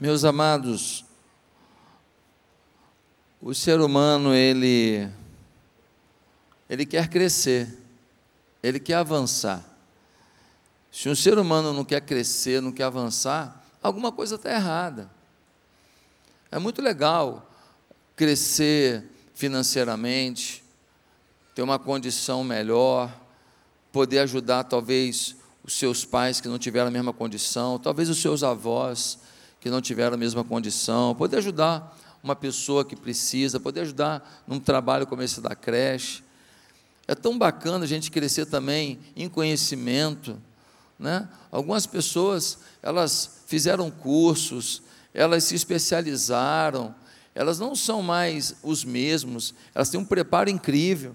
Meus amados, o ser humano ele ele quer crescer, ele quer avançar. Se um ser humano não quer crescer, não quer avançar, alguma coisa está errada. É muito legal crescer financeiramente, ter uma condição melhor, poder ajudar talvez os seus pais que não tiveram a mesma condição, talvez os seus avós que não tiveram a mesma condição, poder ajudar uma pessoa que precisa, poder ajudar num trabalho como esse da creche. É tão bacana a gente crescer também em conhecimento, né? Algumas pessoas, elas fizeram cursos, elas se especializaram, elas não são mais os mesmos, elas têm um preparo incrível.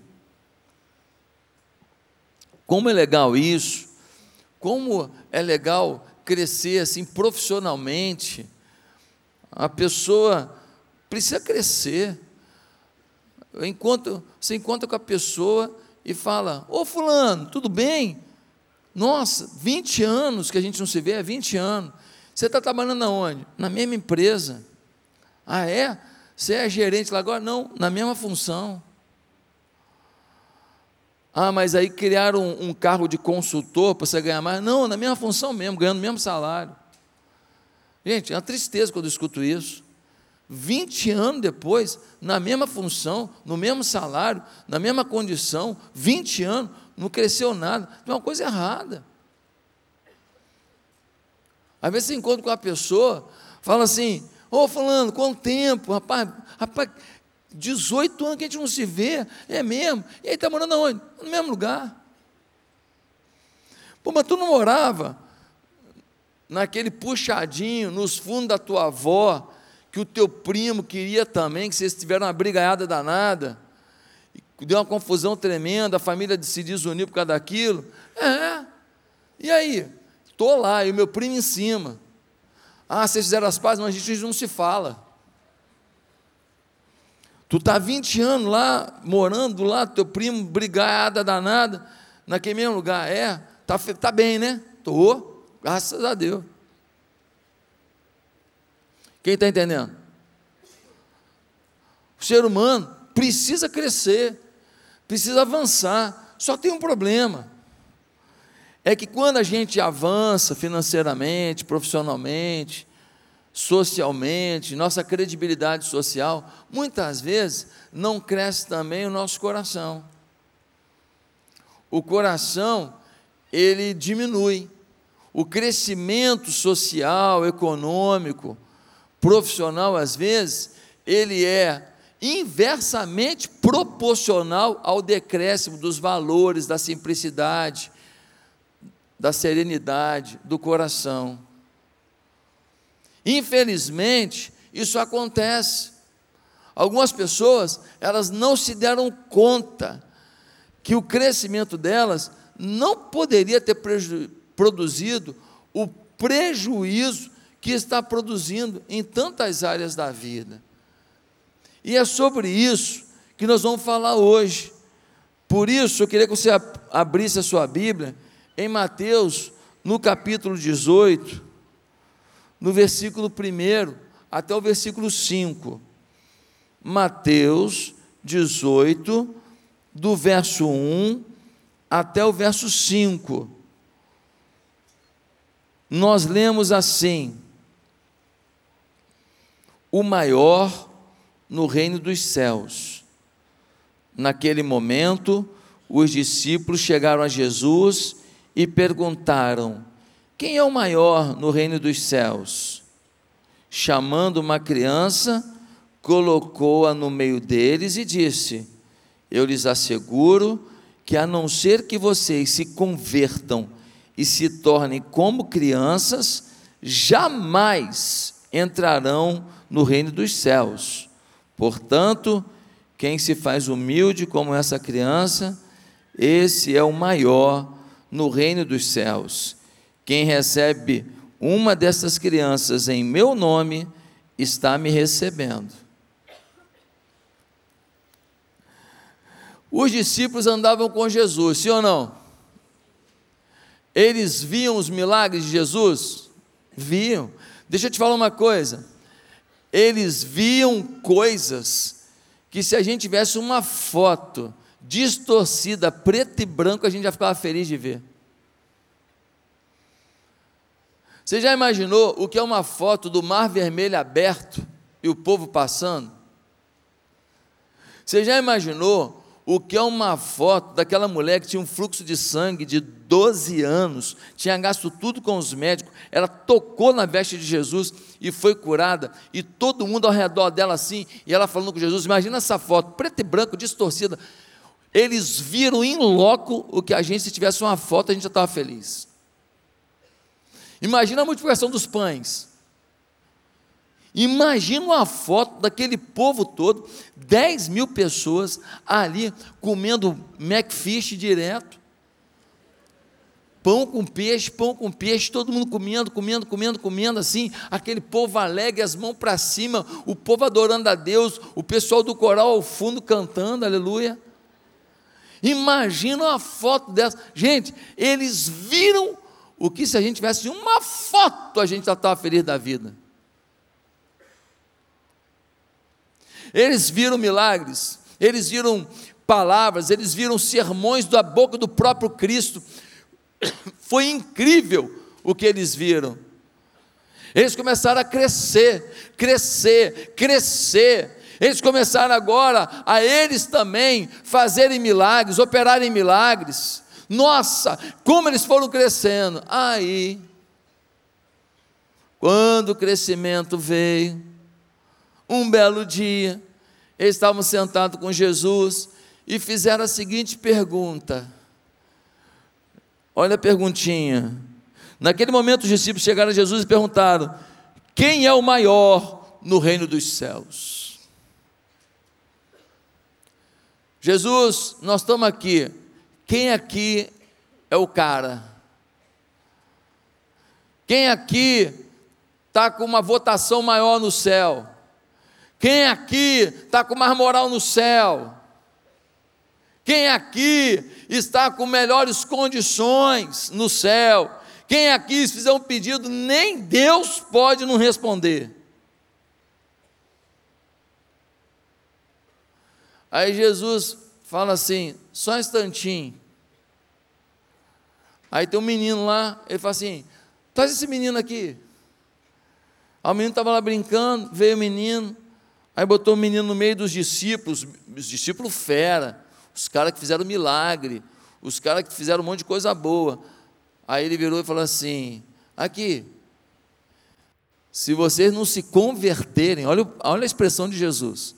Como é legal isso, como é legal crescer assim profissionalmente. A pessoa precisa crescer. Enquanto você encontra com a pessoa e fala: Ô Fulano, tudo bem? Nossa, 20 anos que a gente não se vê, é 20 anos. Você está trabalhando aonde? Na mesma empresa. Ah, é? Você é gerente lá agora? Não, na mesma função. Ah, mas aí criaram um, um carro de consultor para você ganhar mais. Não, na mesma função mesmo, ganhando o mesmo salário. Gente, é uma tristeza quando eu escuto isso. 20 anos depois, na mesma função, no mesmo salário, na mesma condição, 20 anos, não cresceu nada. Tem uma coisa errada. Às vezes você encontra com uma pessoa, fala assim, ô oh, falando, quanto tempo, rapaz, rapaz, 18 anos que a gente não se vê, é mesmo. E aí está morando onde? No mesmo lugar. Pô, mas tu não morava naquele puxadinho, nos fundos da tua avó, que o teu primo queria também, que vocês tiveram uma brigaiada danada, deu uma confusão tremenda, a família se desuniu por causa daquilo. É. E aí? Estou lá, e o meu primo em cima. Ah, vocês fizeram as pazes, mas a gente não se fala. Tu está 20 anos lá, morando lá, teu primo brigada danada, naquele mesmo lugar. É, tá, tá bem, né? Tô, graças a Deus. Quem está entendendo? O ser humano precisa crescer, precisa avançar. Só tem um problema. É que quando a gente avança financeiramente, profissionalmente, socialmente, nossa credibilidade social, muitas vezes não cresce também o nosso coração. O coração, ele diminui. O crescimento social, econômico, profissional, às vezes, ele é inversamente proporcional ao decréscimo dos valores, da simplicidade, da serenidade do coração. Infelizmente, isso acontece. Algumas pessoas, elas não se deram conta que o crescimento delas não poderia ter produzido o prejuízo que está produzindo em tantas áreas da vida. E é sobre isso que nós vamos falar hoje. Por isso, eu queria que você abrisse a sua Bíblia em Mateus, no capítulo 18 no versículo 1 até o versículo 5. Mateus 18, do verso 1 até o verso 5. Nós lemos assim: O maior no reino dos céus. Naquele momento, os discípulos chegaram a Jesus e perguntaram: quem é o maior no reino dos céus? Chamando uma criança, colocou-a no meio deles e disse: Eu lhes asseguro que, a não ser que vocês se convertam e se tornem como crianças, jamais entrarão no reino dos céus. Portanto, quem se faz humilde como essa criança, esse é o maior no reino dos céus. Quem recebe uma dessas crianças em meu nome está me recebendo. Os discípulos andavam com Jesus, sim ou não? Eles viam os milagres de Jesus? Viam. Deixa eu te falar uma coisa. Eles viam coisas que se a gente tivesse uma foto distorcida, preto e branco, a gente já ficava feliz de ver. Você já imaginou o que é uma foto do Mar Vermelho aberto e o povo passando? Você já imaginou o que é uma foto daquela mulher que tinha um fluxo de sangue de 12 anos, tinha gasto tudo com os médicos, ela tocou na veste de Jesus e foi curada, e todo mundo ao redor dela assim, e ela falando com Jesus, imagina essa foto, preto e branco, distorcida, eles viram em loco o que a gente, se tivesse uma foto, a gente já estava feliz. Imagina a multiplicação dos pães, Imagina uma foto daquele povo todo, 10 mil pessoas ali comendo Macfish direto. Pão com peixe, pão com peixe, todo mundo comendo, comendo, comendo, comendo assim, aquele povo alegre, as mãos para cima, o povo adorando a Deus, o pessoal do coral ao fundo cantando, aleluia. Imagina uma foto dessa. Gente, eles viram o que se a gente tivesse uma foto, a gente já estava feliz da vida. Eles viram milagres, eles viram palavras, eles viram sermões da boca do próprio Cristo. Foi incrível o que eles viram. Eles começaram a crescer, crescer, crescer. Eles começaram agora a eles também fazerem milagres, operarem milagres. Nossa, como eles foram crescendo. Aí, quando o crescimento veio, um belo dia, eles estavam sentados com Jesus e fizeram a seguinte pergunta. Olha a perguntinha. Naquele momento, os discípulos chegaram a Jesus e perguntaram: Quem é o maior no reino dos céus? Jesus, nós estamos aqui. Quem aqui é o cara? Quem aqui está com uma votação maior no céu? Quem aqui está com mais moral no céu? Quem aqui está com melhores condições no céu? Quem aqui, se fizer um pedido, nem Deus pode não responder. Aí Jesus fala assim: só um instantinho. Aí tem um menino lá, ele fala assim: traz esse menino aqui. Aí o menino estava lá brincando, veio o menino, Aí botou o menino no meio dos discípulos, os discípulos fera, os caras que fizeram milagre, os caras que fizeram um monte de coisa boa. Aí ele virou e falou assim: aqui, se vocês não se converterem, olha, olha a expressão de Jesus.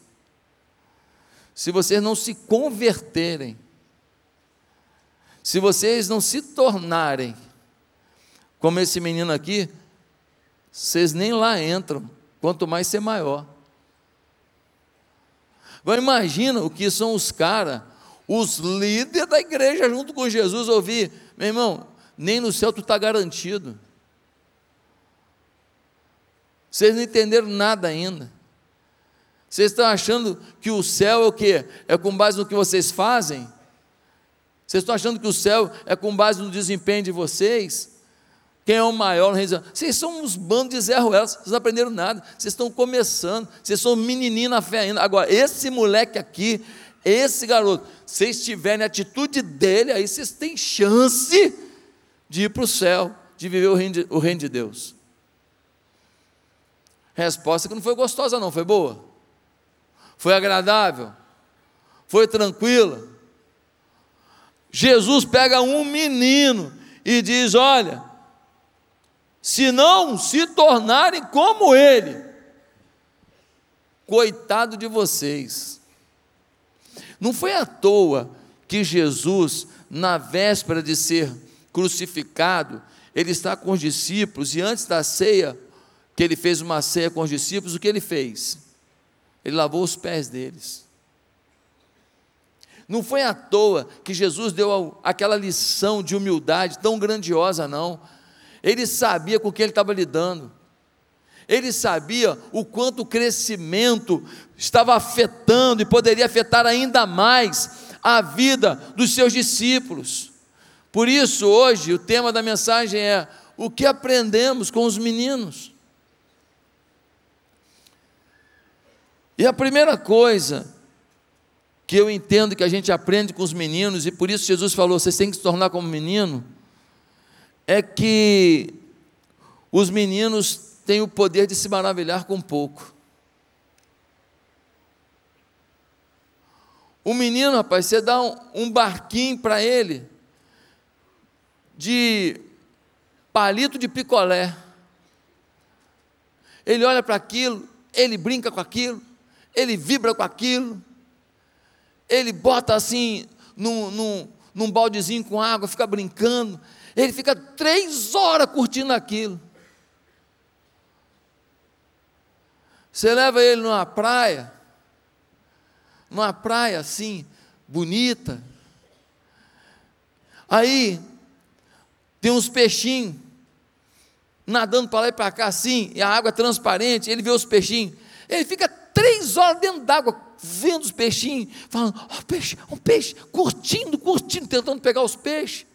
Se vocês não se converterem, se vocês não se tornarem como esse menino aqui, vocês nem lá entram, quanto mais ser maior. Agora imagina o que são os caras, os líderes da igreja junto com Jesus ouvir, meu irmão, nem no céu tu está garantido. Vocês não entenderam nada ainda. Vocês estão achando que o céu é o quê? É com base no que vocês fazem? Vocês estão achando que o céu é com base no desempenho de vocês? Quem é o maior Vocês são uns bandos de Zé Ruelas, vocês não aprenderam nada, vocês estão começando, vocês são menininho na fé ainda. Agora, esse moleque aqui, esse garoto, se vocês tiverem a atitude dele, aí vocês têm chance de ir para o céu, de viver o reino de, o reino de Deus. Resposta que não foi gostosa, não, foi boa? Foi agradável? Foi tranquila? Jesus pega um menino e diz: Olha, se não se tornarem como ele. Coitado de vocês. Não foi à toa que Jesus, na véspera de ser crucificado, ele está com os discípulos e antes da ceia, que ele fez uma ceia com os discípulos, o que ele fez? Ele lavou os pés deles. Não foi à toa que Jesus deu aquela lição de humildade tão grandiosa, não. Ele sabia com que ele estava lidando. Ele sabia o quanto o crescimento estava afetando e poderia afetar ainda mais a vida dos seus discípulos. Por isso, hoje, o tema da mensagem é: o que aprendemos com os meninos? E a primeira coisa que eu entendo que a gente aprende com os meninos, e por isso Jesus falou: vocês têm que se tornar como menino, é que os meninos têm o poder de se maravilhar com pouco. O menino, rapaz, você dá um, um barquinho para ele de palito de picolé. Ele olha para aquilo, ele brinca com aquilo, ele vibra com aquilo, ele bota assim num, num, num baldezinho com água, fica brincando, ele fica três horas curtindo aquilo. Você leva ele numa praia, numa praia assim, bonita. Aí tem uns peixinhos nadando para lá e para cá assim, e a água é transparente, ele vê os peixinhos. Ele fica três horas dentro d'água, vendo os peixinhos, falando, oh, peixe, um peixe, curtindo, curtindo, tentando pegar os peixes,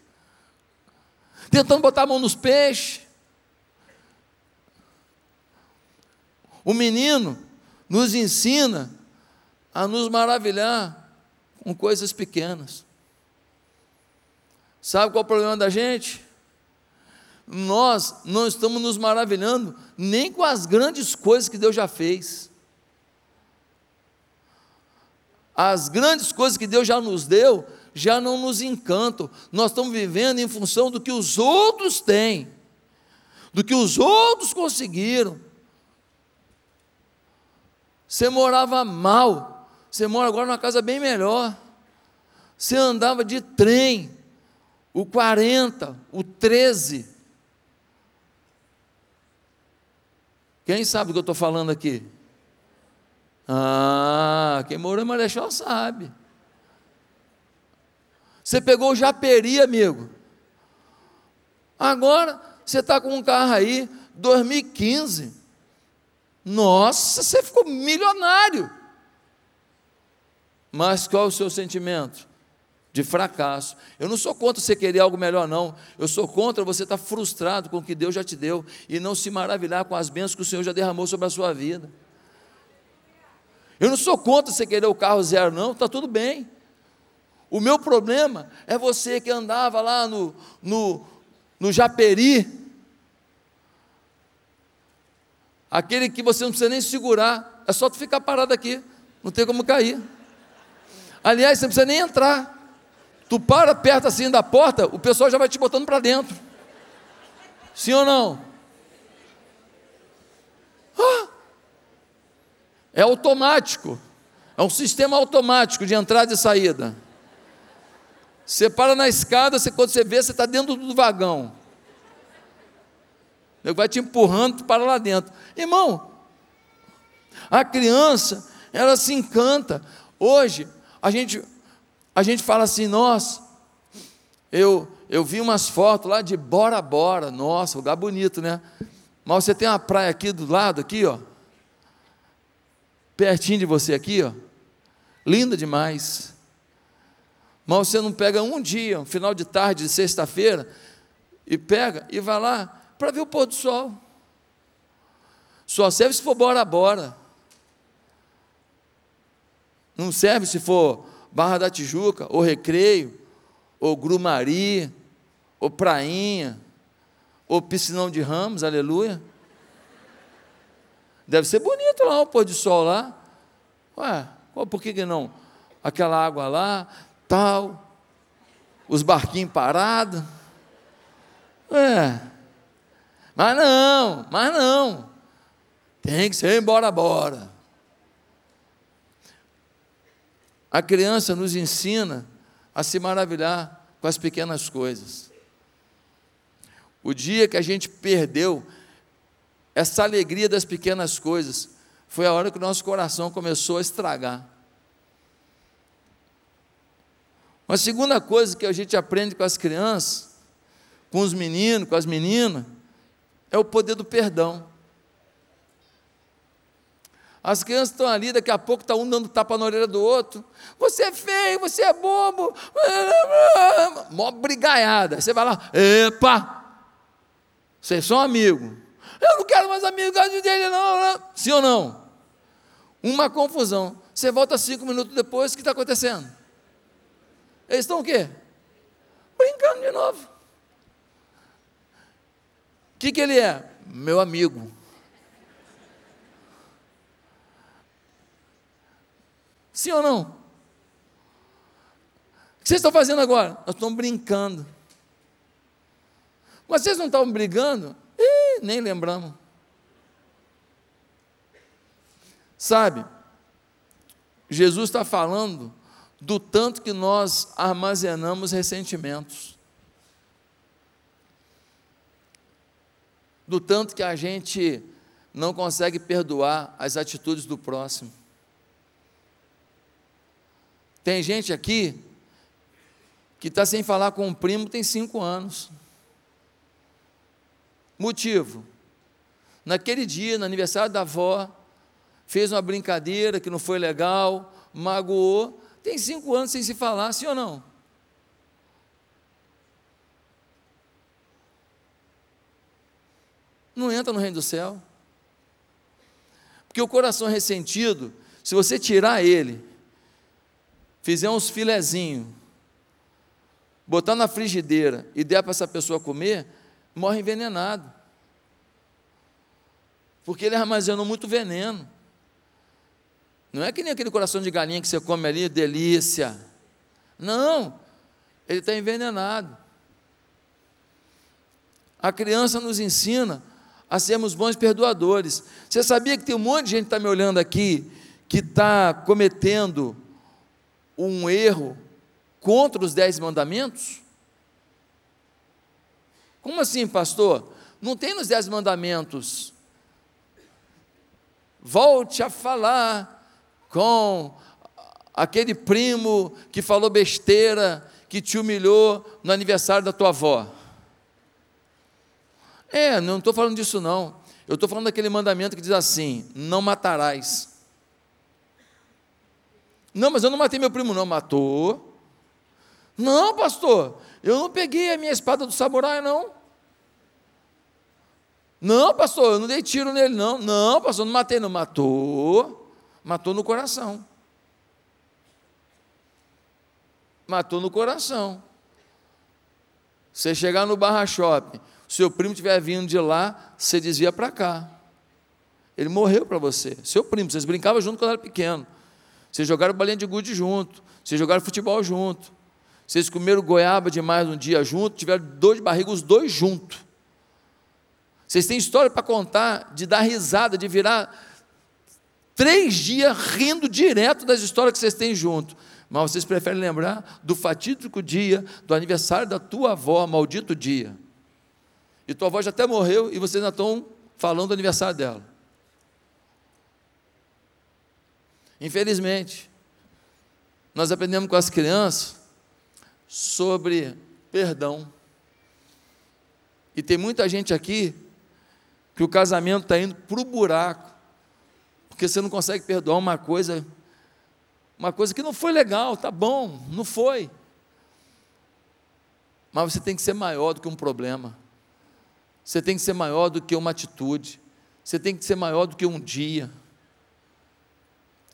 tentando botar a mão nos peixes. O menino nos ensina a nos maravilhar com coisas pequenas. Sabe qual é o problema da gente? Nós não estamos nos maravilhando nem com as grandes coisas que Deus já fez. As grandes coisas que Deus já nos deu já não nos encantam. Nós estamos vivendo em função do que os outros têm, do que os outros conseguiram. Você morava mal, você mora agora numa casa bem melhor. Você andava de trem, o 40, o 13. Quem sabe o que eu estou falando aqui? Ah, quem morou em Marechal sabe. Você pegou o Japeri, amigo. Agora você está com um carro aí, 2015. Nossa, você ficou milionário. Mas qual é o seu sentimento? De fracasso. Eu não sou contra você querer algo melhor, não. Eu sou contra você estar frustrado com o que Deus já te deu e não se maravilhar com as bênçãos que o Senhor já derramou sobre a sua vida. Eu não sou contra você querer o carro zero, não, está tudo bem. O meu problema é você que andava lá no, no, no Japeri, aquele que você não precisa nem segurar, é só tu ficar parado aqui, não tem como cair. Aliás, você não precisa nem entrar. Tu para perto assim da porta, o pessoal já vai te botando para dentro. Sim ou não? Ah, é automático. É um sistema automático de entrada e saída. Você para na escada, você, quando você vê, você está dentro do vagão. Ele vai te empurrando para lá dentro. Irmão, a criança, ela se encanta. Hoje, a gente, a gente fala assim, nossa, eu, eu vi umas fotos lá de Bora Bora, nossa, lugar bonito, né? Mas você tem uma praia aqui do lado, aqui, ó pertinho de você aqui, ó. Linda demais. Mas você não pega um dia, um final de tarde de sexta-feira, e pega e vai lá para ver o pôr do sol. Só serve se for bora bora. Não serve se for Barra da Tijuca, ou Recreio, ou Grumari, ou Prainha, ou Piscinão de Ramos, aleluia. Deve ser bonito lá o pôr do sol lá. Ué, por que, que não? Aquela água lá, tal, os barquinhos parados. É. Mas não, mas não. Tem que ser embora, bora. A criança nos ensina a se maravilhar com as pequenas coisas. O dia que a gente perdeu essa alegria das pequenas coisas, foi a hora que o nosso coração começou a estragar. Uma segunda coisa que a gente aprende com as crianças, com os meninos, com as meninas, é o poder do perdão. As crianças estão ali, daqui a pouco está um dando tapa na orelha do outro. Você é feio, você é bobo. Mó brigaiada. Você vai lá, epa! Vocês são amigos. Eu não quero mais amizade dele, não. Sim ou não? Uma confusão. Você volta cinco minutos depois, o que está acontecendo? Eles estão o quê? Brincando de novo. O que, que ele é? Meu amigo. Sim ou não? O que vocês estão fazendo agora? Nós estamos brincando. Mas vocês não estavam brigando? Nem lembramos. Sabe, Jesus está falando do tanto que nós armazenamos ressentimentos, do tanto que a gente não consegue perdoar as atitudes do próximo. Tem gente aqui que está sem falar com um primo tem cinco anos. Motivo: naquele dia, no aniversário da avó, fez uma brincadeira que não foi legal, magoou, tem cinco anos sem se falar, sim ou não? Não entra no reino do céu. Porque o coração ressentido, se você tirar ele fizer uns filezinhos, botar na frigideira e der para essa pessoa comer, morre envenenado. Porque ele armazenou muito veneno. Não é que nem aquele coração de galinha que você come ali, delícia. Não, ele está envenenado. A criança nos ensina a sermos bons perdoadores. Você sabia que tem um monte de gente que está me olhando aqui, que está cometendo um erro contra os dez mandamentos? Como assim, pastor? Não tem nos dez mandamentos. Volte a falar com aquele primo que falou besteira, que te humilhou no aniversário da tua avó. É, não estou falando disso não. Eu estou falando daquele mandamento que diz assim: não matarás. Não, mas eu não matei meu primo, não. Matou. Não, pastor, eu não peguei a minha espada do samurai, não. Não, pastor, eu não dei tiro nele, não. Não, pastor, não matei, não. Matou. Matou no coração. Matou no coração. Você chegar no Barra Shopping, seu primo estiver vindo de lá, você desvia para cá. Ele morreu para você. Seu primo, vocês brincavam junto quando era pequeno. Vocês jogaram bolinha de gude junto. Vocês jogaram futebol junto. Vocês comeram goiaba demais um dia junto, tiveram dor de barriga os dois juntos. Vocês têm história para contar, de dar risada, de virar três dias rindo direto das histórias que vocês têm junto. Mas vocês preferem lembrar do fatídico dia do aniversário da tua avó, maldito dia. E tua avó já até morreu e vocês ainda estão falando do aniversário dela. Infelizmente, nós aprendemos com as crianças sobre perdão. E tem muita gente aqui que o casamento está indo para o buraco, porque você não consegue perdoar uma coisa, uma coisa que não foi legal, tá bom, não foi. Mas você tem que ser maior do que um problema. Você tem que ser maior do que uma atitude. Você tem que ser maior do que um dia.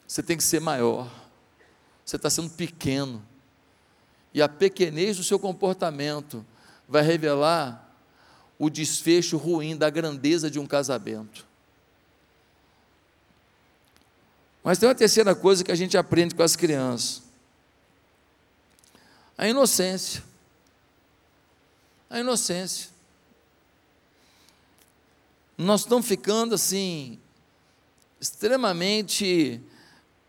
Você tem que ser maior. Você está sendo pequeno. E a pequenez do seu comportamento vai revelar o desfecho ruim da grandeza de um casamento. Mas tem uma terceira coisa que a gente aprende com as crianças: a inocência. A inocência. Nós estamos ficando assim, extremamente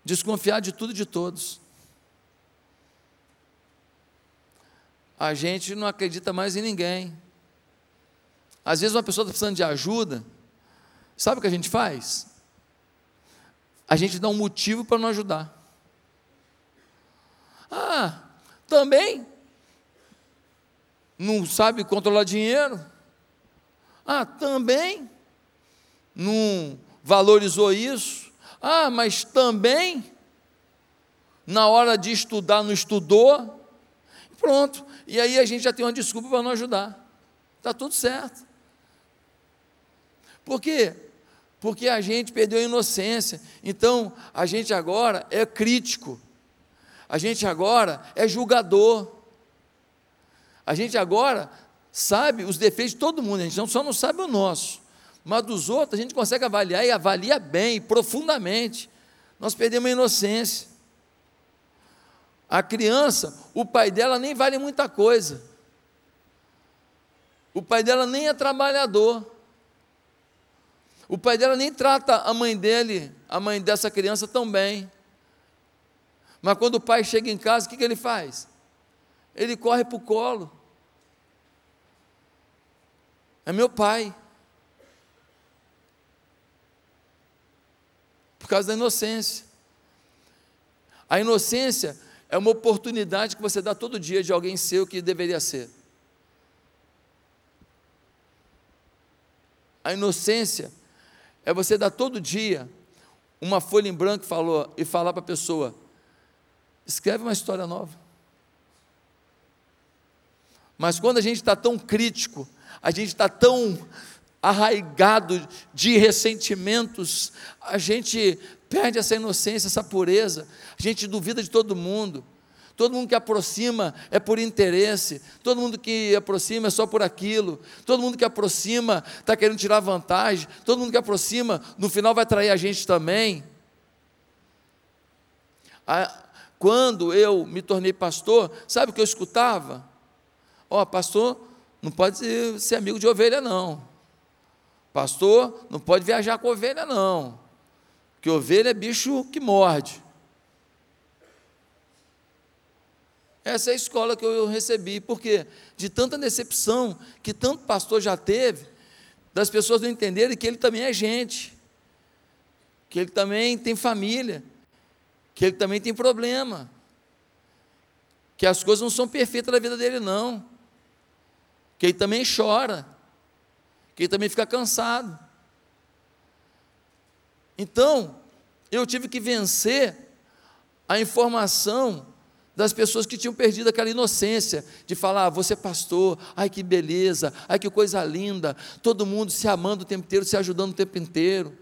desconfiar de tudo e de todos. A gente não acredita mais em ninguém. Às vezes uma pessoa está precisando de ajuda, sabe o que a gente faz? A gente dá um motivo para não ajudar. Ah, também não sabe controlar dinheiro. Ah, também não valorizou isso. Ah, mas também, na hora de estudar, não estudou. Pronto. E aí a gente já tem uma desculpa para não ajudar. Está tudo certo. Porque porque a gente perdeu a inocência. Então, a gente agora é crítico, a gente agora é julgador, a gente agora sabe os defeitos de todo mundo, a gente não, só não sabe o nosso, mas dos outros a gente consegue avaliar e avalia bem, profundamente. Nós perdemos a inocência. A criança, o pai dela nem vale muita coisa. O pai dela nem é trabalhador. O pai dela nem trata a mãe dele, a mãe dessa criança tão bem. Mas quando o pai chega em casa, o que, que ele faz? Ele corre para o colo. É meu pai. Por causa da inocência. A inocência é uma oportunidade que você dá todo dia de alguém ser o que deveria ser. A inocência é você dar todo dia uma folha em branco falou, e falar para a pessoa: escreve uma história nova. Mas quando a gente está tão crítico, a gente está tão arraigado de ressentimentos, a gente perde essa inocência, essa pureza, a gente duvida de todo mundo. Todo mundo que aproxima é por interesse, todo mundo que aproxima é só por aquilo, todo mundo que aproxima está querendo tirar vantagem, todo mundo que aproxima no final vai trair a gente também. Quando eu me tornei pastor, sabe o que eu escutava? Ó, oh, pastor, não pode ser amigo de ovelha, não. Pastor, não pode viajar com ovelha, não. Porque ovelha é bicho que morde. Essa é a escola que eu recebi, porque de tanta decepção que tanto pastor já teve, das pessoas não entenderem que ele também é gente, que ele também tem família, que ele também tem problema, que as coisas não são perfeitas na vida dele, não, que ele também chora, que ele também fica cansado. Então, eu tive que vencer a informação das pessoas que tinham perdido aquela inocência de falar, ah, você é pastor, ai que beleza, ai que coisa linda, todo mundo se amando o tempo inteiro, se ajudando o tempo inteiro,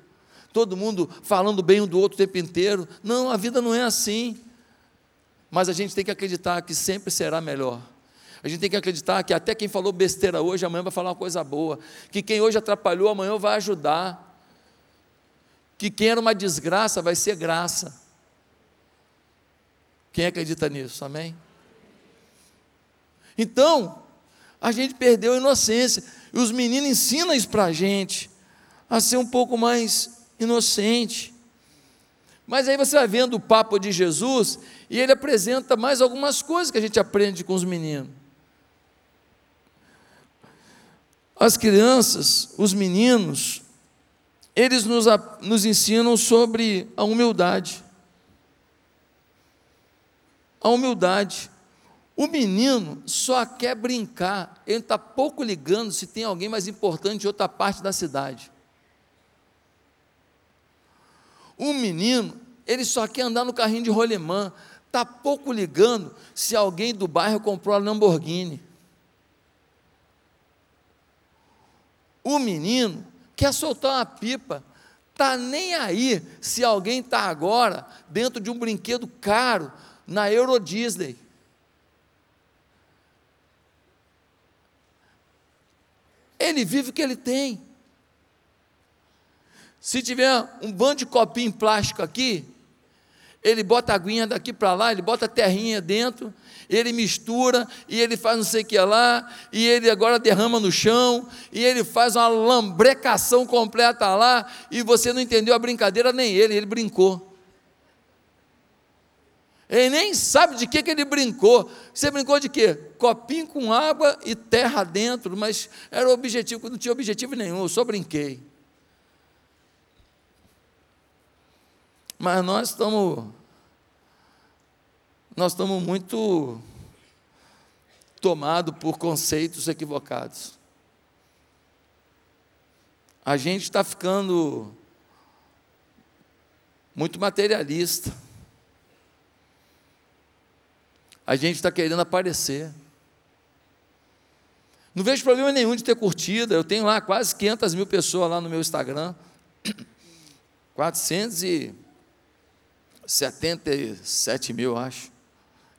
todo mundo falando bem um do outro o tempo inteiro. Não, a vida não é assim. Mas a gente tem que acreditar que sempre será melhor. A gente tem que acreditar que até quem falou besteira hoje, amanhã vai falar uma coisa boa. Que quem hoje atrapalhou, amanhã vai ajudar. Que quem era uma desgraça vai ser graça. Quem acredita nisso? Amém? Então, a gente perdeu a inocência. E os meninos ensinam isso para a gente, a ser um pouco mais inocente. Mas aí você vai vendo o papo de Jesus e ele apresenta mais algumas coisas que a gente aprende com os meninos. As crianças, os meninos, eles nos, nos ensinam sobre a humildade a humildade. O menino só quer brincar, ele está pouco ligando se tem alguém mais importante em outra parte da cidade. O menino, ele só quer andar no carrinho de rolemã, está pouco ligando se alguém do bairro comprou a Lamborghini. O menino quer soltar uma pipa, está nem aí se alguém está agora dentro de um brinquedo caro, na Euro Disney. Ele vive o que ele tem. Se tiver um bando de copinho em plástico aqui, ele bota aguinha daqui para lá, ele bota a terrinha dentro, ele mistura, e ele faz não sei o que lá, e ele agora derrama no chão, e ele faz uma lambrecação completa lá, e você não entendeu a brincadeira, nem ele, ele brincou. Ele nem sabe de que, que ele brincou. Você brincou de quê? Copinho com água e terra dentro, mas era o objetivo, não tinha objetivo nenhum, eu só brinquei. Mas nós estamos. Nós estamos muito tomados por conceitos equivocados. A gente está ficando muito materialista. A gente está querendo aparecer. Não vejo problema nenhum de ter curtida. Eu tenho lá quase 500 mil pessoas lá no meu Instagram. 477 mil, acho.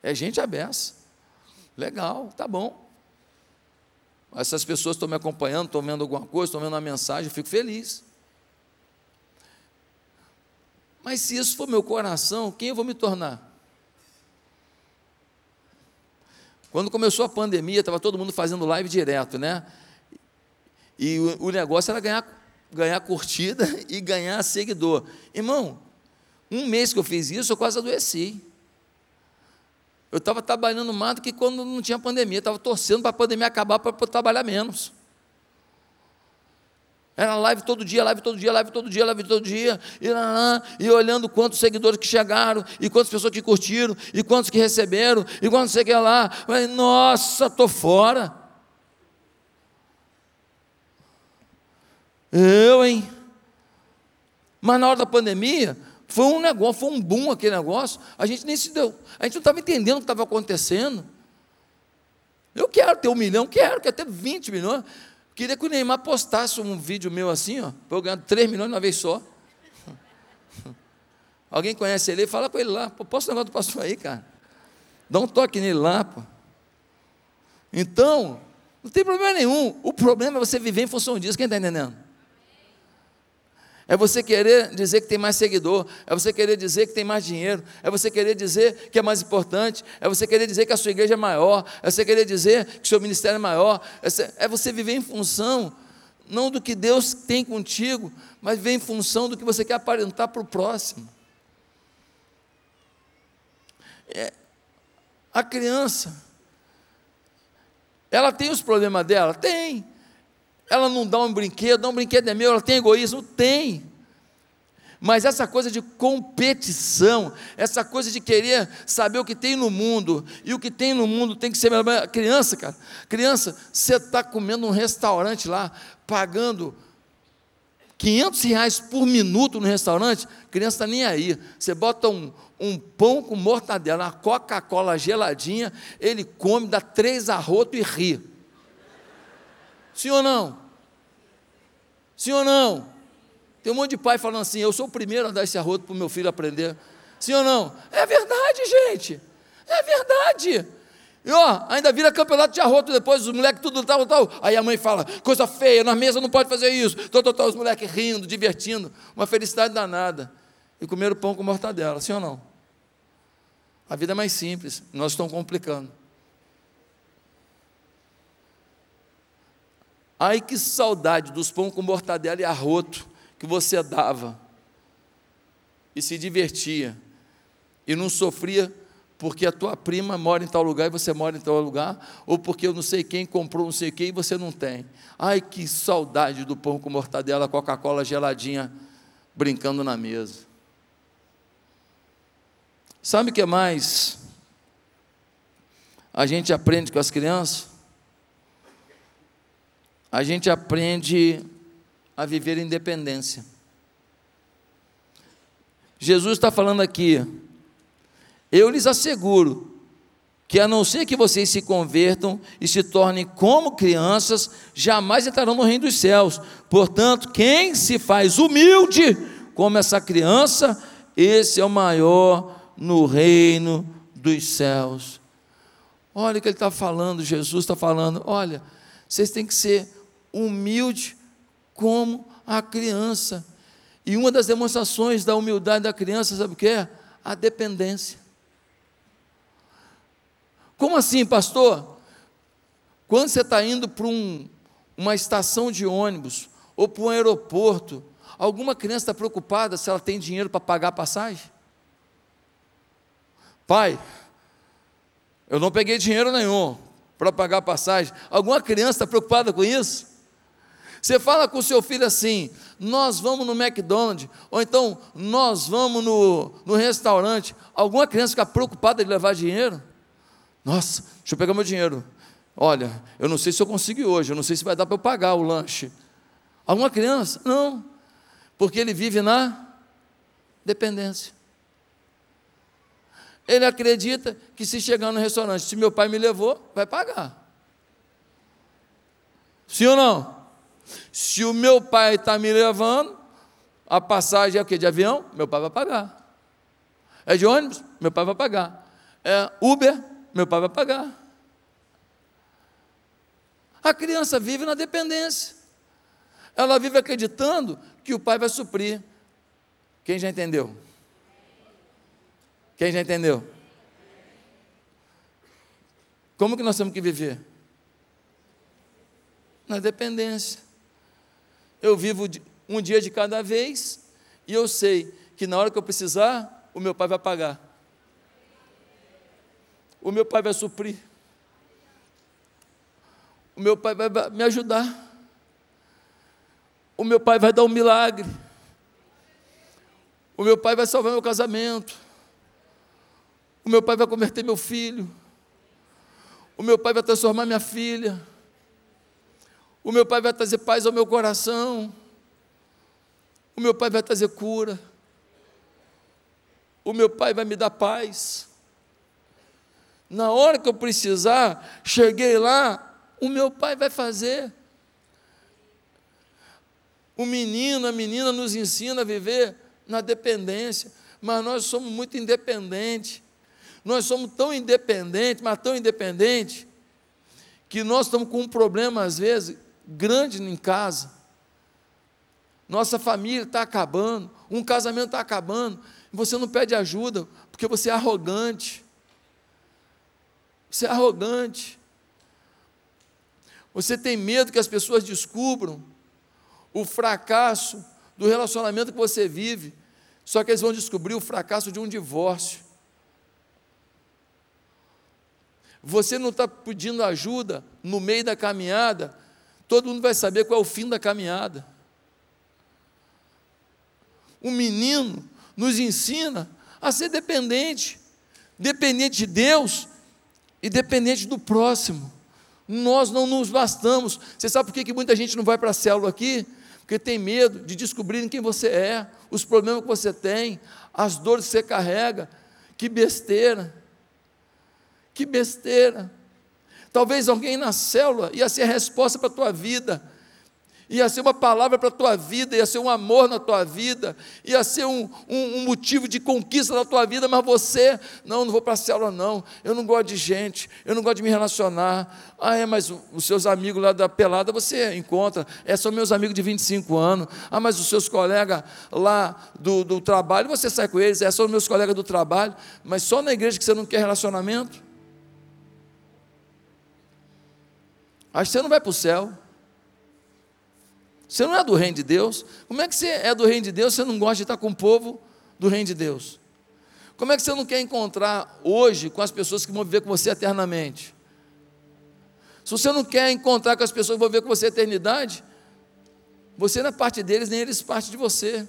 É gente abessa. Legal, tá bom. Essas pessoas estão me acompanhando, estão vendo alguma coisa, estão vendo uma mensagem, eu fico feliz. Mas se isso for meu coração, quem eu vou me tornar? Quando começou a pandemia, estava todo mundo fazendo live direto, né? E o, o negócio era ganhar, ganhar curtida e ganhar seguidor. Irmão, um mês que eu fiz isso, eu quase adoeci. Eu estava trabalhando mais do que quando não tinha pandemia. Estava torcendo para a pandemia acabar para trabalhar menos. Era live todo dia, live todo dia, live todo dia, live todo dia, e, lá, e olhando quantos seguidores que chegaram, e quantas pessoas que curtiram, e quantos que receberam, e quantos você quer lá. Mas, nossa, estou fora. Eu, hein? Mas na hora da pandemia, foi um negócio, foi um boom aquele negócio. A gente nem se deu, a gente não estava entendendo o que estava acontecendo. Eu quero ter um milhão, quero, quero ter 20 milhões. Queria que o Neymar postasse um vídeo meu assim, ó, para eu ganhar 3 milhões de uma vez só. Alguém conhece ele? Fala com ele lá. Pô, posta o negócio do pastor aí, cara. Dá um toque nele lá, pô. Então, não tem problema nenhum. O problema é você viver em função disso. Quem está entendendo? É você querer dizer que tem mais seguidor, é você querer dizer que tem mais dinheiro, é você querer dizer que é mais importante, é você querer dizer que a sua igreja é maior, é você querer dizer que o seu ministério é maior, é você viver em função, não do que Deus tem contigo, mas viver em função do que você quer aparentar para o próximo. É, a criança, ela tem os problemas dela? Tem. Ela não dá um brinquedo, não, um brinquedo é meu, ela tem egoísmo? Tem. Mas essa coisa de competição, essa coisa de querer saber o que tem no mundo, e o que tem no mundo tem que ser melhor. Criança, cara, criança, você está comendo num restaurante lá, pagando 500 reais por minuto no restaurante, criança está nem aí. Você bota um, um pão com mortadela, uma Coca-Cola geladinha, ele come, dá três arrotos e ri. Sim ou não? Sim ou não? Tem um monte de pai falando assim: eu sou o primeiro a dar esse arroto para o meu filho aprender. Sim ou não? É verdade, gente. É verdade. E ó, ainda vira campeonato de arroto depois, os moleques tudo tal, tal. Aí a mãe fala, coisa feia, na mesa não pode fazer isso. Tal, tal, os moleques rindo, divertindo. Uma felicidade danada. E comeram pão com mortadela, sim ou não? A vida é mais simples, nós estamos complicando. Ai que saudade dos pão com mortadela e arroto que você dava e se divertia e não sofria porque a tua prima mora em tal lugar e você mora em tal lugar, ou porque eu não sei quem comprou não sei quem e você não tem. Ai que saudade do pão com mortadela, Coca-Cola geladinha brincando na mesa. Sabe o que mais a gente aprende com as crianças? A gente aprende a viver independência. Jesus está falando aqui, eu lhes asseguro que a não ser que vocês se convertam e se tornem como crianças, jamais entrarão no reino dos céus. Portanto, quem se faz humilde como essa criança, esse é o maior no reino dos céus. Olha o que ele está falando, Jesus está falando, olha, vocês têm que ser humilde como a criança. E uma das demonstrações da humildade da criança, sabe o que é? A dependência. Como assim, pastor? Quando você está indo para um, uma estação de ônibus ou para um aeroporto, alguma criança está preocupada se ela tem dinheiro para pagar a passagem? Pai, eu não peguei dinheiro nenhum para pagar a passagem. Alguma criança está preocupada com isso? Você fala com o seu filho assim: nós vamos no McDonald's, ou então nós vamos no, no restaurante. Alguma criança fica preocupada de levar dinheiro? Nossa, deixa eu pegar meu dinheiro. Olha, eu não sei se eu consigo hoje, eu não sei se vai dar para eu pagar o lanche. Alguma criança? Não, porque ele vive na dependência. Ele acredita que se chegar no restaurante, se meu pai me levou, vai pagar. Sim ou não? Se o meu pai está me levando, A passagem é o quê? De avião? Meu pai vai pagar. É de ônibus? Meu pai vai pagar. É Uber? Meu pai vai pagar. A criança vive na dependência. Ela vive acreditando que o pai vai suprir. Quem já entendeu? Quem já entendeu? Como que nós temos que viver? Na dependência. Eu vivo um dia de cada vez e eu sei que na hora que eu precisar, o meu pai vai pagar. O meu pai vai suprir. O meu pai vai me ajudar. O meu pai vai dar um milagre. O meu pai vai salvar meu casamento. O meu pai vai converter meu filho. O meu pai vai transformar minha filha. O meu pai vai trazer paz ao meu coração. O meu pai vai trazer cura. O meu pai vai me dar paz. Na hora que eu precisar, cheguei lá, o meu pai vai fazer. O menino, a menina nos ensina a viver na dependência, mas nós somos muito independentes. Nós somos tão independentes, mas tão independentes, que nós estamos com um problema, às vezes, grande em casa. Nossa família está acabando, um casamento está acabando, você não pede ajuda, porque você é arrogante. Você é arrogante. Você tem medo que as pessoas descubram o fracasso do relacionamento que você vive, só que eles vão descobrir o fracasso de um divórcio. Você não está pedindo ajuda no meio da caminhada, todo mundo vai saber qual é o fim da caminhada. O menino nos ensina a ser dependente, dependente de Deus e dependente do próximo. Nós não nos bastamos. Você sabe por que, muita gente não vai para a célula aqui? porque tem medo de descobrirem quem você é, os problemas que você tem, as dores que você carrega. Que besteira! Que besteira! Talvez alguém na célula ia ser a resposta para a tua vida ia ser uma palavra para a tua vida, ia ser um amor na tua vida, ia ser um, um, um motivo de conquista na tua vida, mas você, não, não vou para a célula, não, eu não gosto de gente, eu não gosto de me relacionar. Ah, é, mas os seus amigos lá da pelada você encontra, é, são meus amigos de 25 anos. Ah, mas os seus colegas lá do, do trabalho, você sai com eles, é, são meus colegas do trabalho, mas só na igreja que você não quer relacionamento? Acho que você não vai para o céu. Você não é do reino de Deus. Como é que você é do reino de Deus? Você não gosta de estar com o povo do reino de Deus? Como é que você não quer encontrar hoje com as pessoas que vão viver com você eternamente? Se você não quer encontrar com as pessoas que vão viver com você eternidade, você não é parte deles, nem eles parte de você.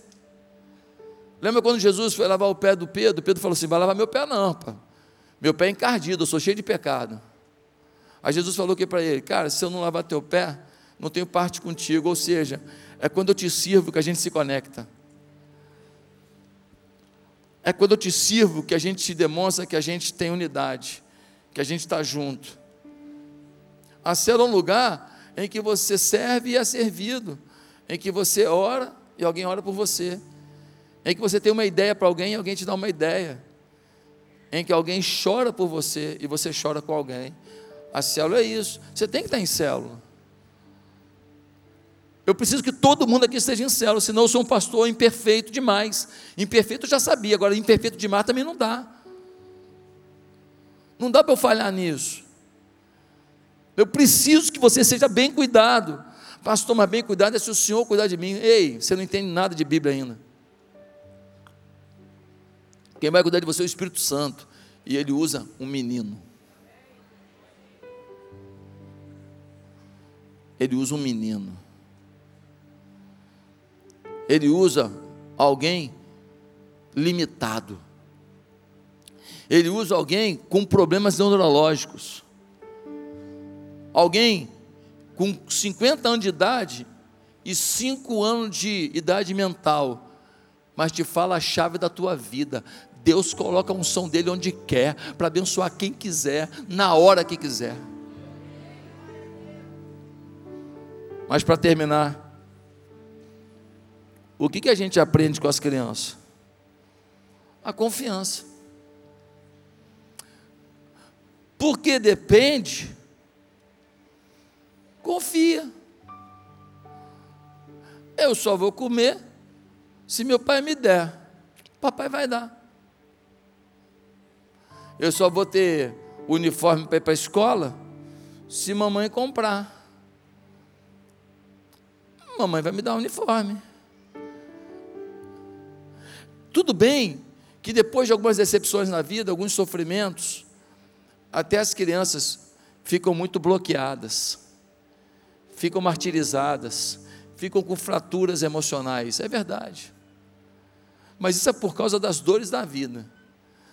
Lembra quando Jesus foi lavar o pé do Pedro? Pedro falou assim: vai lavar meu pé, não, pá. Meu pé é encardido, eu sou cheio de pecado. Aí Jesus falou que para ele: Cara, se eu não lavar teu pé, não tenho parte contigo. Ou seja, é quando eu te sirvo que a gente se conecta. É quando eu te sirvo que a gente te demonstra que a gente tem unidade, que a gente está junto. A célula é um lugar em que você serve e é servido, em que você ora e alguém ora por você, em que você tem uma ideia para alguém e alguém te dá uma ideia, em que alguém chora por você e você chora com alguém. A célula é isso. Você tem que estar em célula. Eu preciso que todo mundo aqui esteja em célula, senão eu sou um pastor imperfeito demais. Imperfeito eu já sabia, agora imperfeito demais também não dá. Não dá para eu falhar nisso. Eu preciso que você seja bem cuidado. Pastor, mas bem cuidado é se o Senhor cuidar de mim. Ei, você não entende nada de Bíblia ainda. Quem vai cuidar de você é o Espírito Santo. E ele usa um menino. Ele usa um menino ele usa alguém limitado. Ele usa alguém com problemas neurológicos. Alguém com 50 anos de idade e 5 anos de idade mental, mas te fala a chave da tua vida. Deus coloca a unção dele onde quer, para abençoar quem quiser, na hora que quiser. Mas para terminar, o que, que a gente aprende com as crianças? A confiança. Porque depende, confia. Eu só vou comer se meu pai me der. Papai vai dar. Eu só vou ter uniforme para ir para a escola se mamãe comprar. Mamãe vai me dar um uniforme. Tudo bem que depois de algumas decepções na vida, alguns sofrimentos, até as crianças ficam muito bloqueadas, ficam martirizadas, ficam com fraturas emocionais. É verdade. Mas isso é por causa das dores da vida,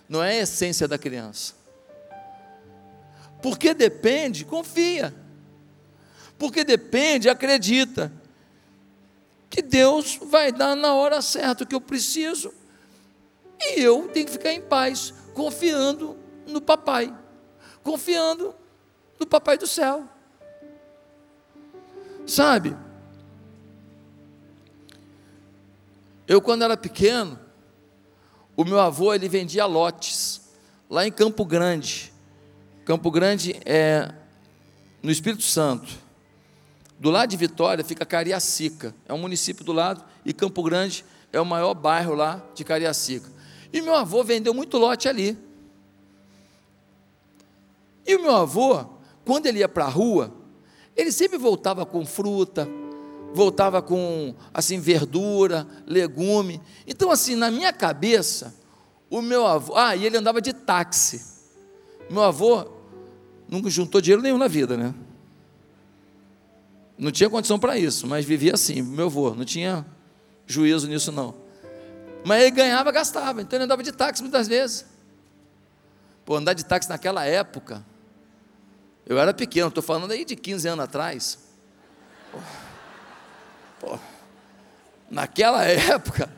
não é a essência da criança. Porque depende, confia. Porque depende, acredita. Que Deus vai dar na hora certa o que eu preciso. E eu tenho que ficar em paz, confiando no papai, confiando no papai do céu. Sabe? Eu quando era pequeno, o meu avô ele vendia lotes lá em Campo Grande. Campo Grande é no Espírito Santo. Do lado de Vitória fica Cariacica, é um município do lado, e Campo Grande é o maior bairro lá de Cariacica. E meu avô vendeu muito lote ali. E o meu avô, quando ele ia para a rua, ele sempre voltava com fruta, voltava com assim verdura, legume. Então assim, na minha cabeça, o meu avô, ah, e ele andava de táxi. Meu avô nunca juntou dinheiro nenhum na vida, né? Não tinha condição para isso, mas vivia assim, meu avô, não tinha juízo nisso não. Mas ele ganhava, gastava, então ele andava de táxi muitas vezes. Pô, andar de táxi naquela época, eu era pequeno, estou falando aí de 15 anos atrás. Porra. Pô, naquela época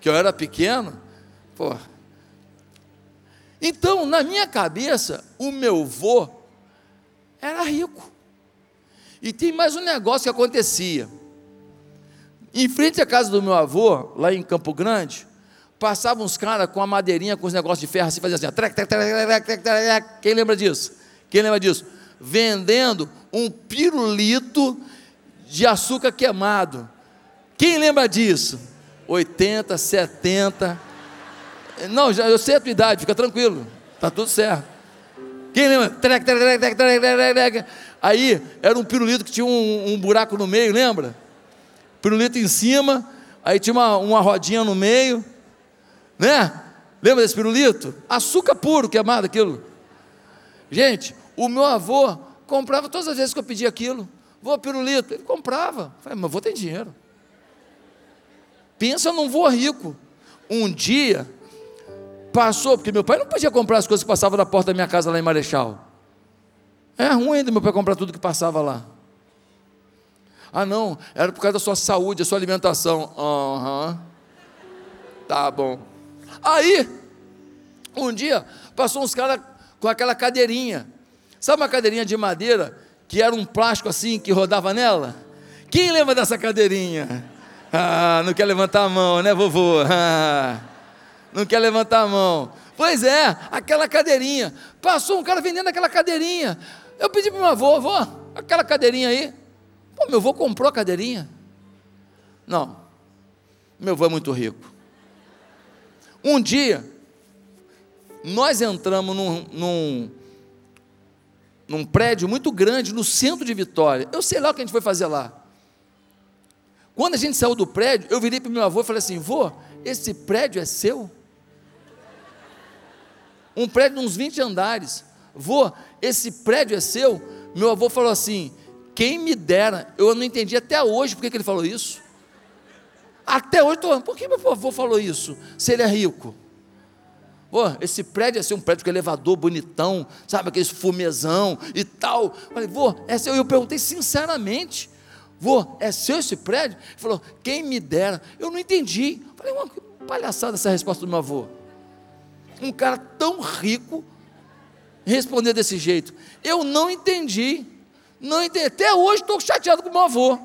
que eu era pequeno, pô. Então, na minha cabeça, o meu vô era rico. E tem mais um negócio que acontecia. Em frente à casa do meu avô, lá em Campo Grande, passavam uns caras com a madeirinha, com os negócios de ferro, assim, faziam assim, trec, trec, trec, trec, quem lembra disso? Quem lembra disso? Vendendo um pirulito de açúcar queimado. Quem lembra disso? 80, 70. Não, já, eu sei a tua idade, fica tranquilo, está tudo certo. Quem lembra? Aí era um pirulito que tinha um, um, buraco no meio, lembra? Pirulito em cima, aí tinha uma, uma rodinha no meio, né? Lembra desse pirulito? Açúcar puro, queimado aquilo. Gente, o meu avô comprava todas as vezes que eu pedia aquilo. Vou pirulito, ele comprava. Falei, mas vou ter dinheiro. Pensa num vô rico. Um dia passou, porque meu pai não podia comprar as coisas que passavam na porta da minha casa lá em Marechal. É ruim ainda meu pai comprar tudo que passava lá. Ah, não, era por causa da sua saúde, da sua alimentação. Aham. Uhum. Tá bom. Aí, um dia, passou uns caras com aquela cadeirinha. Sabe uma cadeirinha de madeira que era um plástico assim que rodava nela? Quem lembra dessa cadeirinha? Ah, não quer levantar a mão, né, vovô? Ah, não quer levantar a mão. Pois é, aquela cadeirinha. Passou um cara vendendo aquela cadeirinha. Eu pedi para meu avô, avô, aquela cadeirinha aí. Pô, meu avô comprou a cadeirinha. Não, meu avô é muito rico. Um dia, nós entramos num, num num prédio muito grande no centro de Vitória. Eu sei lá o que a gente foi fazer lá. Quando a gente saiu do prédio, eu virei para meu avô e falei assim: vô, esse prédio é seu? Um prédio de uns 20 andares. Vô, esse prédio é seu? Meu avô falou assim: quem me dera, eu não entendi até hoje porque que ele falou isso. Até hoje estou, por que meu avô falou isso? Se ele é rico. Pô, esse prédio é ser um prédio com elevador bonitão, sabe, aquele fumezão e tal. Falei, vô, é seu. Eu perguntei sinceramente, vô, é seu esse prédio? Ele falou, quem me dera. Eu não entendi. Falei, uma palhaçada essa resposta do meu avô. Um cara tão rico responder desse jeito. Eu não entendi. Não entendi. Até hoje estou chateado com meu avô.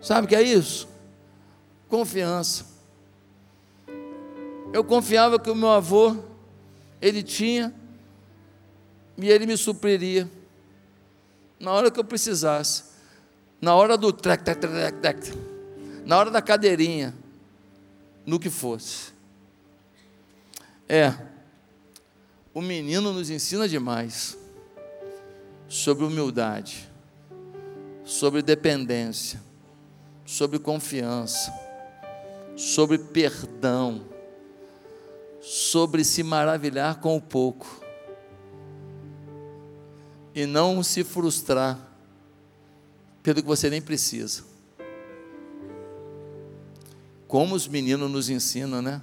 Sabe o que é isso? Confiança. Eu confiava que o meu avô, ele tinha, e ele me supriria na hora que eu precisasse, na hora do trec, trec, trec, trec, na hora da cadeirinha, no que fosse. É, o menino nos ensina demais sobre humildade, sobre dependência, sobre confiança, sobre perdão, sobre se maravilhar com o pouco e não se frustrar pelo que você nem precisa. Como os meninos nos ensinam, né?